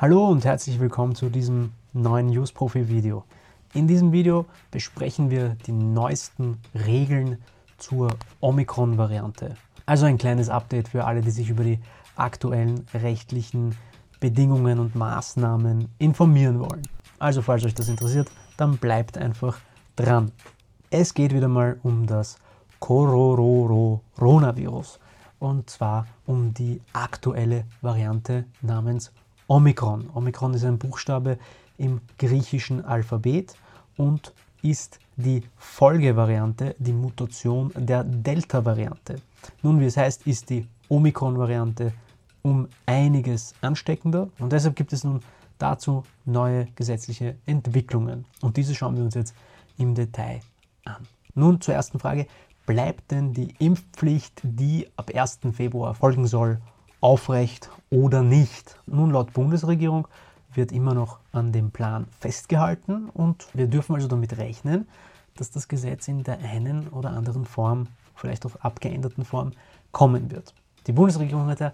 Hallo und herzlich willkommen zu diesem neuen News Profi Video. In diesem Video besprechen wir die neuesten Regeln zur Omikron-Variante. Also ein kleines Update für alle, die sich über die aktuellen rechtlichen Bedingungen und Maßnahmen informieren wollen. Also falls euch das interessiert, dann bleibt einfach dran. Es geht wieder mal um das Coronavirus und zwar um die aktuelle Variante namens Omikron. Omikron ist ein Buchstabe im griechischen Alphabet und ist die Folgevariante, die Mutation der Delta-Variante. Nun, wie es heißt, ist die Omikron-Variante um einiges ansteckender und deshalb gibt es nun dazu neue gesetzliche Entwicklungen. Und diese schauen wir uns jetzt im Detail an. Nun zur ersten Frage. Bleibt denn die Impfpflicht, die ab 1. Februar folgen soll, aufrecht oder nicht? Nun, laut Bundesregierung wird immer noch an dem Plan festgehalten und wir dürfen also damit rechnen, dass das Gesetz in der einen oder anderen Form, vielleicht auch abgeänderten Form, kommen wird. Die Bundesregierung hat ja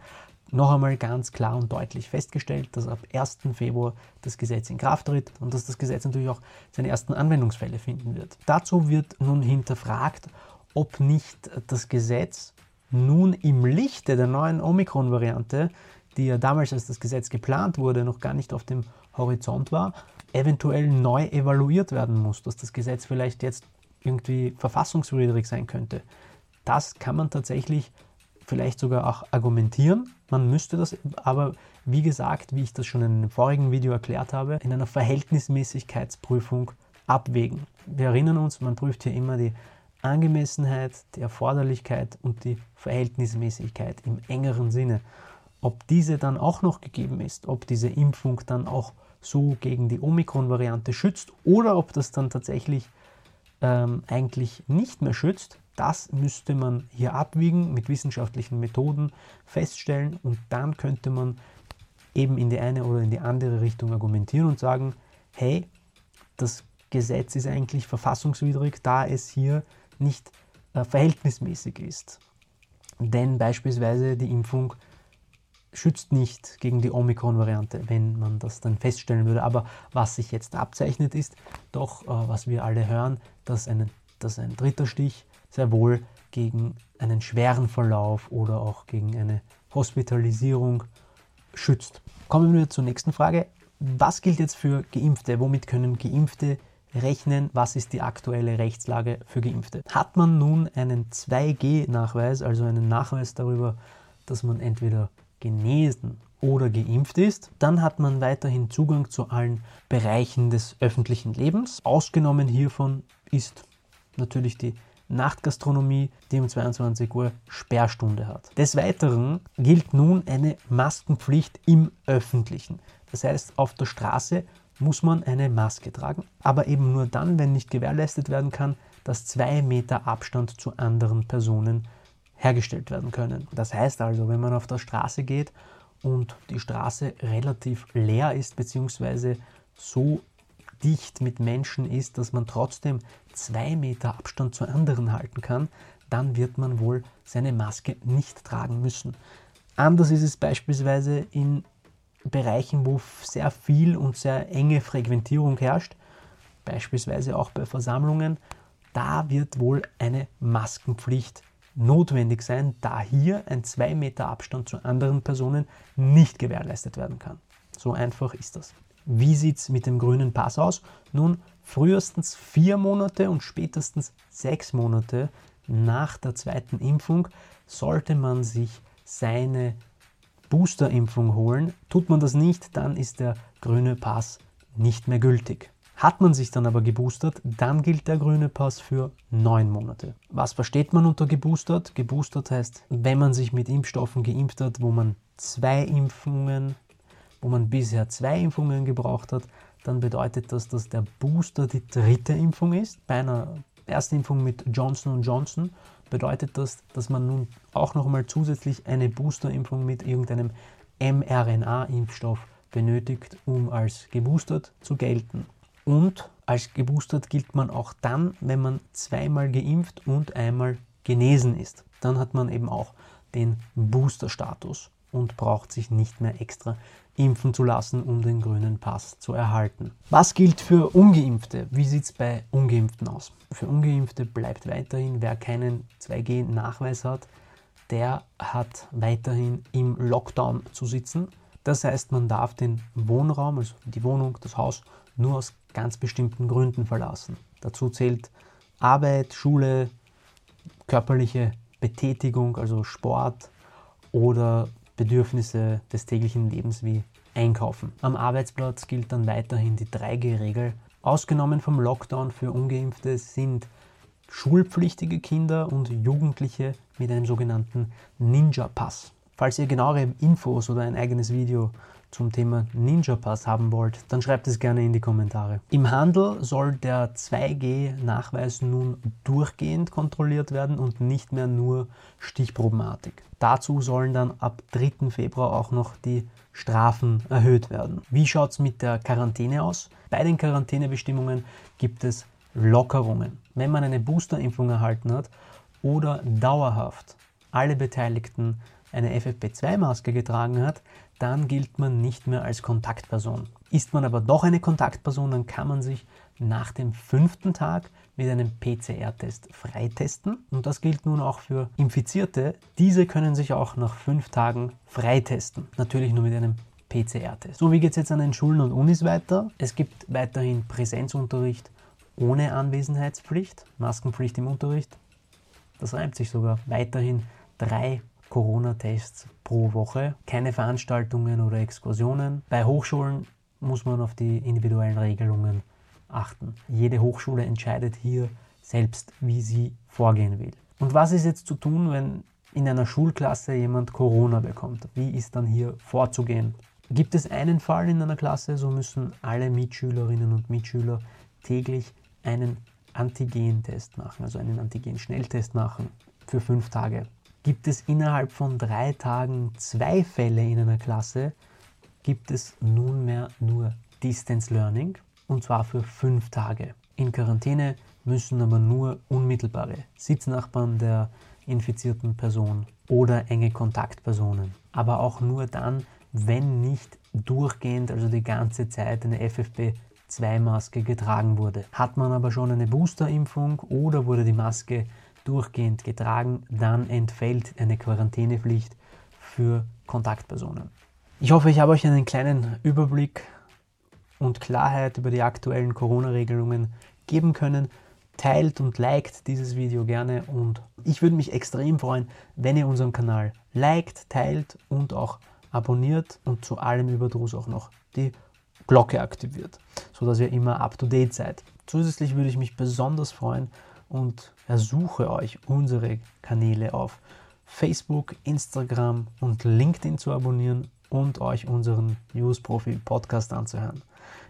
noch einmal ganz klar und deutlich festgestellt, dass ab 1. Februar das Gesetz in Kraft tritt und dass das Gesetz natürlich auch seine ersten Anwendungsfälle finden wird. Dazu wird nun hinterfragt, ob nicht das Gesetz nun im Lichte der neuen Omikron-Variante, die ja damals, als das Gesetz geplant wurde, noch gar nicht auf dem Horizont war, eventuell neu evaluiert werden muss, dass das Gesetz vielleicht jetzt irgendwie verfassungswidrig sein könnte. Das kann man tatsächlich vielleicht sogar auch argumentieren. Man müsste das aber, wie gesagt, wie ich das schon in einem vorigen Video erklärt habe, in einer Verhältnismäßigkeitsprüfung abwägen. Wir erinnern uns, man prüft hier immer die Angemessenheit, die Erforderlichkeit und die Verhältnismäßigkeit im engeren Sinne. Ob diese dann auch noch gegeben ist, ob diese Impfung dann auch so gegen die Omikron-Variante schützt oder ob das dann tatsächlich ähm, eigentlich nicht mehr schützt, das müsste man hier abwiegen, mit wissenschaftlichen Methoden feststellen und dann könnte man eben in die eine oder in die andere Richtung argumentieren und sagen, hey, das Gesetz ist eigentlich verfassungswidrig, da es hier nicht äh, verhältnismäßig ist. Denn beispielsweise die Impfung schützt nicht gegen die Omikron-Variante, wenn man das dann feststellen würde. Aber was sich jetzt abzeichnet ist, doch äh, was wir alle hören, dass, eine, dass ein dritter Stich sehr wohl gegen einen schweren Verlauf oder auch gegen eine Hospitalisierung schützt. Kommen wir zur nächsten Frage. Was gilt jetzt für Geimpfte? Womit können Geimpfte rechnen? Was ist die aktuelle Rechtslage für Geimpfte? Hat man nun einen 2G-Nachweis, also einen Nachweis darüber, dass man entweder genesen oder geimpft ist, dann hat man weiterhin Zugang zu allen Bereichen des öffentlichen Lebens. Ausgenommen hiervon ist natürlich die Nachtgastronomie, die um 22 Uhr Sperrstunde hat. Des Weiteren gilt nun eine Maskenpflicht im öffentlichen. Das heißt, auf der Straße muss man eine Maske tragen, aber eben nur dann, wenn nicht gewährleistet werden kann, dass zwei Meter Abstand zu anderen Personen hergestellt werden können. Das heißt also, wenn man auf der Straße geht und die Straße relativ leer ist, beziehungsweise so dicht mit Menschen ist, dass man trotzdem zwei Meter Abstand zu anderen halten kann, dann wird man wohl seine Maske nicht tragen müssen. Anders ist es beispielsweise in Bereichen, wo sehr viel und sehr enge Frequentierung herrscht, beispielsweise auch bei Versammlungen. Da wird wohl eine Maskenpflicht notwendig sein, da hier ein 2 Meter Abstand zu anderen Personen nicht gewährleistet werden kann. So einfach ist das. Wie sieht es mit dem grünen Pass aus? Nun, frühestens vier Monate und spätestens sechs Monate nach der zweiten Impfung sollte man sich seine Boosterimpfung holen. Tut man das nicht, dann ist der grüne Pass nicht mehr gültig. Hat man sich dann aber geboostert, dann gilt der grüne Pass für neun Monate. Was versteht man unter geboostert? Geboostert heißt, wenn man sich mit Impfstoffen geimpft hat, wo man zwei Impfungen wo man bisher zwei Impfungen gebraucht hat, dann bedeutet das, dass der Booster die dritte Impfung ist. Bei einer Erstimpfung mit Johnson Johnson bedeutet das, dass man nun auch nochmal zusätzlich eine Boosterimpfung mit irgendeinem mRNA-Impfstoff benötigt, um als geboostert zu gelten. Und als geboostert gilt man auch dann, wenn man zweimal geimpft und einmal genesen ist. Dann hat man eben auch den Booster-Status. Und braucht sich nicht mehr extra impfen zu lassen, um den grünen Pass zu erhalten. Was gilt für ungeimpfte? Wie sieht es bei ungeimpften aus? Für ungeimpfte bleibt weiterhin, wer keinen 2G-Nachweis hat, der hat weiterhin im Lockdown zu sitzen. Das heißt, man darf den Wohnraum, also die Wohnung, das Haus, nur aus ganz bestimmten Gründen verlassen. Dazu zählt Arbeit, Schule, körperliche Betätigung, also Sport oder Bedürfnisse des täglichen Lebens wie Einkaufen. Am Arbeitsplatz gilt dann weiterhin die 3G-Regel. Ausgenommen vom Lockdown für ungeimpfte sind schulpflichtige Kinder und Jugendliche mit einem sogenannten Ninja-Pass. Falls ihr genauere Infos oder ein eigenes Video zum Thema Ninja Pass haben wollt, dann schreibt es gerne in die Kommentare. Im Handel soll der 2G-Nachweis nun durchgehend kontrolliert werden und nicht mehr nur stichprobenartig. Dazu sollen dann ab 3. Februar auch noch die Strafen erhöht werden. Wie schaut es mit der Quarantäne aus? Bei den Quarantänebestimmungen gibt es Lockerungen. Wenn man eine Boosterimpfung erhalten hat oder dauerhaft alle Beteiligten eine FFP2-Maske getragen hat, dann gilt man nicht mehr als Kontaktperson. Ist man aber doch eine Kontaktperson, dann kann man sich nach dem fünften Tag mit einem PCR-Test freitesten. Und das gilt nun auch für Infizierte. Diese können sich auch nach fünf Tagen freitesten. Natürlich nur mit einem PCR-Test. So, wie geht es jetzt an den Schulen und Unis weiter? Es gibt weiterhin Präsenzunterricht ohne Anwesenheitspflicht, Maskenpflicht im Unterricht. Das reimt sich sogar. Weiterhin drei Corona-Tests pro Woche, keine Veranstaltungen oder Exkursionen. Bei Hochschulen muss man auf die individuellen Regelungen achten. Jede Hochschule entscheidet hier selbst, wie sie vorgehen will. Und was ist jetzt zu tun, wenn in einer Schulklasse jemand Corona bekommt? Wie ist dann hier vorzugehen? Gibt es einen Fall in einer Klasse, so müssen alle Mitschülerinnen und Mitschüler täglich einen Antigen-Test machen, also einen Antigen-Schnelltest machen für fünf Tage. Gibt es innerhalb von drei Tagen zwei Fälle in einer Klasse, gibt es nunmehr nur Distance Learning und zwar für fünf Tage. In Quarantäne müssen aber nur unmittelbare Sitznachbarn der infizierten Person oder enge Kontaktpersonen. Aber auch nur dann, wenn nicht durchgehend, also die ganze Zeit eine FFP2-Maske getragen wurde. Hat man aber schon eine Boosterimpfung oder wurde die Maske durchgehend getragen, dann entfällt eine Quarantänepflicht für Kontaktpersonen. Ich hoffe, ich habe euch einen kleinen Überblick und Klarheit über die aktuellen Corona-Regelungen geben können. Teilt und liked dieses Video gerne und ich würde mich extrem freuen, wenn ihr unseren Kanal liked, teilt und auch abonniert und zu allem Überdruss auch noch die Glocke aktiviert, sodass ihr immer up to date seid. Zusätzlich würde ich mich besonders freuen, und ersuche euch, unsere Kanäle auf Facebook, Instagram und LinkedIn zu abonnieren und euch unseren News Profi Podcast anzuhören.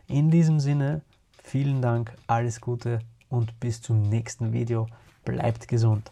In diesem Sinne, vielen Dank, alles Gute und bis zum nächsten Video. Bleibt gesund.